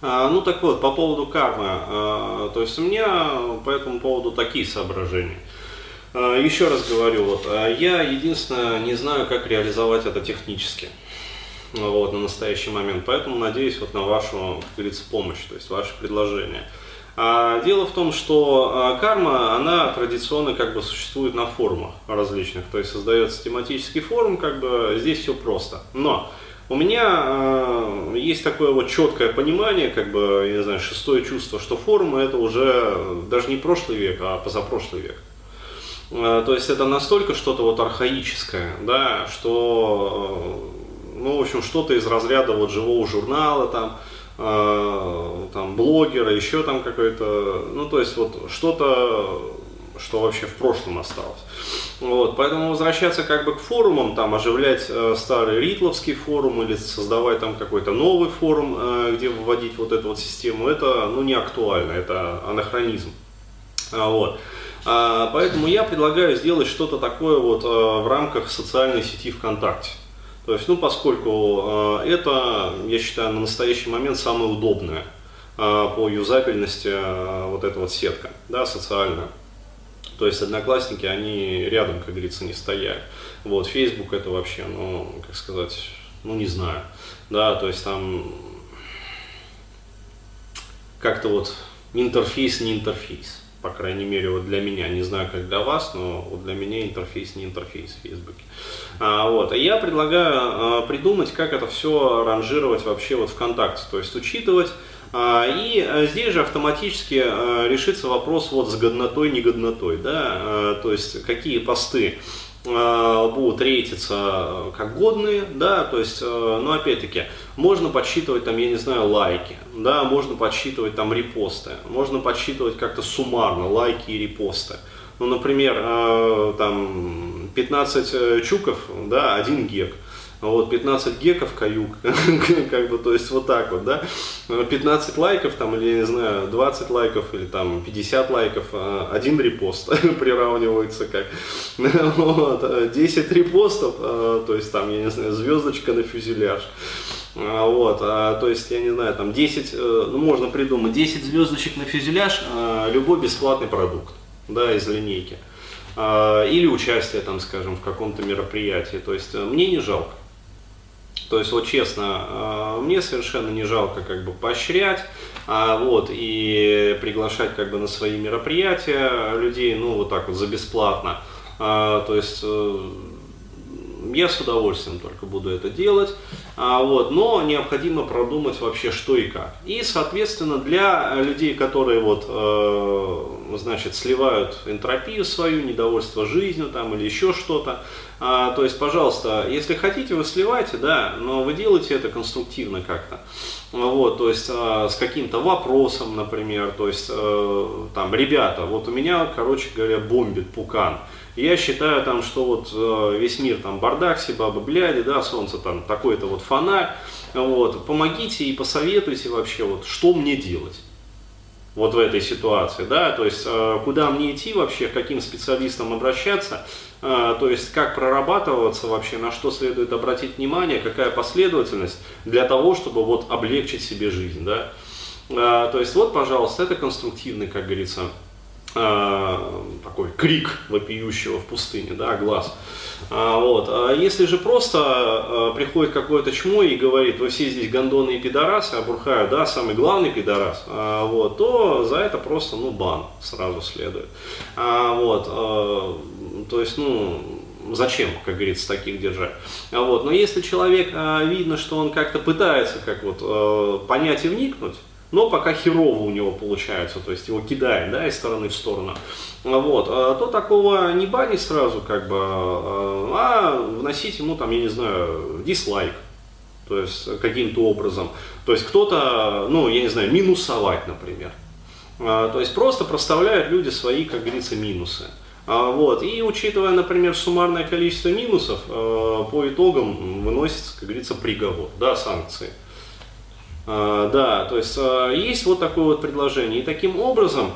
А, ну так вот, по поводу кармы, а, то есть у меня по этому поводу такие соображения. А, еще раз говорю, вот, я единственное не знаю, как реализовать это технически вот, на настоящий момент, поэтому надеюсь вот на вашу, как говорится, помощь, то есть ваше предложение. Дело в том, что карма, она традиционно как бы существует на форумах различных, то есть создается тематический форум, как бы здесь все просто. Но у меня э, есть такое вот четкое понимание, как бы, я не знаю, шестое чувство, что форумы это уже даже не прошлый век, а позапрошлый век. Э, то есть это настолько что-то вот архаическое, да, что, э, ну, в общем, что-то из разряда вот живого журнала там, э, там блогера, еще там какой-то, ну, то есть вот что-то что вообще в прошлом осталось. Вот, поэтому возвращаться как бы к форумам, там оживлять э, старый Ритловский форум или создавать там какой-то новый форум, э, где вводить вот эту вот систему, это ну, не актуально, это анахронизм. А, вот. А, поэтому я предлагаю сделать что-то такое вот э, в рамках социальной сети ВКонтакте. То есть, ну, поскольку э, это, я считаю, на настоящий момент самое удобное э, по юзабельности э, вот эта вот сетка, да, социальная. То есть одноклассники, они рядом, как говорится, не стоят. Вот, Facebook это вообще, ну, как сказать, ну, не знаю. Да, то есть там как-то вот интерфейс не интерфейс. По крайней мере, вот для меня, не знаю, как для вас, но вот для меня интерфейс не интерфейс в Фейсбуке. А, вот. А я предлагаю а, придумать, как это все ранжировать вообще вот ВКонтакте. То есть учитывать и э, здесь же автоматически э, решится вопрос вот с годнотой, негоднотой, да, э, то есть какие посты будут рейтиться как годные, да, то есть, ну, опять-таки, можно подсчитывать там, я не знаю, лайки, да, можно подсчитывать там репосты, можно подсчитывать как-то суммарно лайки и репосты. Ну, например, там 15 чуков, да, 1 гек – вот, 15 геков каюк, как бы, то есть вот так вот, да, 15 лайков там, или, не знаю, 20 лайков, или там 50 лайков, а, один репост приравнивается как, вот, 10 репостов, а, то есть там, я не знаю, звездочка на фюзеляж, а, вот, то есть, я не знаю, там 10, э, ну, можно придумать, 10 звездочек на фюзеляж, любой бесплатный продукт, да, из линейки или участие, там, скажем, в каком-то мероприятии. То есть мне не жалко. То есть, вот честно, э, мне совершенно не жалко как бы поощрять, а, вот, и приглашать как бы на свои мероприятия людей, ну, вот так вот за бесплатно. А, то есть, э, я с удовольствием только буду это делать, а, вот, но необходимо продумать вообще что и как. И, соответственно, для людей, которые вот, э, значит, сливают энтропию свою, недовольство жизнью там или еще что-то, а, то есть, пожалуйста, если хотите, вы сливайте, да, но вы делаете это конструктивно как-то. Вот, то есть а, с каким-то вопросом, например, то есть э, там, ребята, вот у меня, короче говоря, бомбит пукан. Я считаю там, что вот э, весь мир там бардак, все бабы бляди, да, солнце там такой-то вот фонарь, вот, помогите и посоветуйте вообще, вот, что мне делать вот в этой ситуации, да, то есть э, куда мне идти вообще, к каким специалистам обращаться, э, то есть как прорабатываться вообще, на что следует обратить внимание, какая последовательность для того, чтобы вот облегчить себе жизнь, да. То есть вот, пожалуйста, это конструктивный, как говорится, Э, такой крик вопиющего в пустыне, да, глаз. А, вот. А если же просто а, приходит какое-то чмо и говорит, вы все здесь гондоны и пидорасы, а Бурхаю, да, самый главный пидорас, а, вот, то за это просто, ну, бан сразу следует. А, вот, а, то есть, ну, зачем, как говорится, таких держать. Вот. Но если человек, а, видно, что он как-то пытается как вот, а, понять и вникнуть, но пока херово у него получается, то есть его кидает, да, из стороны в сторону, вот, а то такого не банить сразу, как бы, а, а вносить ему там, я не знаю, дизлайк, то есть каким-то образом, то есть кто-то, ну, я не знаю, минусовать, например, а, то есть просто проставляют люди свои, как говорится, минусы. Вот. И учитывая, например, суммарное количество минусов, по итогам выносится, как говорится, приговор, да, санкции. А, да, то есть а, есть вот такое вот предложение. И таким образом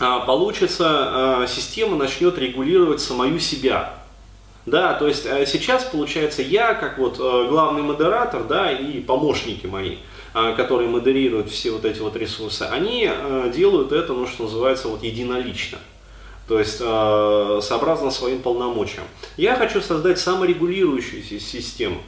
а, получится, система начнет регулировать самую себя. Да, то есть сейчас получается я, как вот главный модератор, да, и помощники мои, которые модерируют все вот эти вот ресурсы, они делают это, ну, что называется, вот единолично. То есть сообразно своим полномочиям. Я хочу создать саморегулирующуюся систему,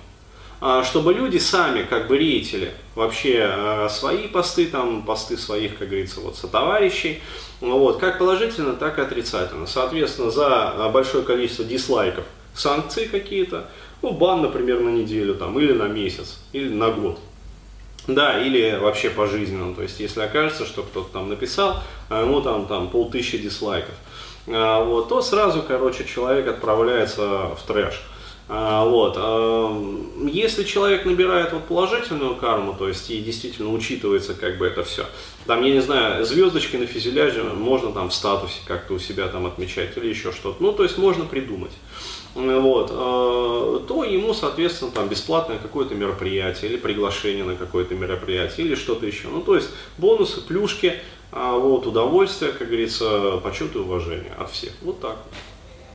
чтобы люди сами как бы рейтили вообще э, свои посты, там, посты своих, как говорится, вот, сотоварищей, вот, как положительно, так и отрицательно. Соответственно, за большое количество дизлайков санкции какие-то, ну, бан, например, на неделю там, или на месяц, или на год. Да, или вообще пожизненно. То есть, если окажется, что кто-то там написал, а ему там, там полтысячи дизлайков, а, вот, то сразу, короче, человек отправляется в трэш. А, вот. Если человек набирает вот положительную карму, то есть и действительно учитывается как бы это все, там, я не знаю, звездочки на фюзеляже можно там в статусе как-то у себя там отмечать или еще что-то, ну, то есть можно придумать вот, а, то ему, соответственно, там бесплатное какое-то мероприятие или приглашение на какое-то мероприятие или что-то еще. Ну, то есть бонусы, плюшки, а, вот, удовольствие, как говорится, почет и уважение от всех. Вот так вот.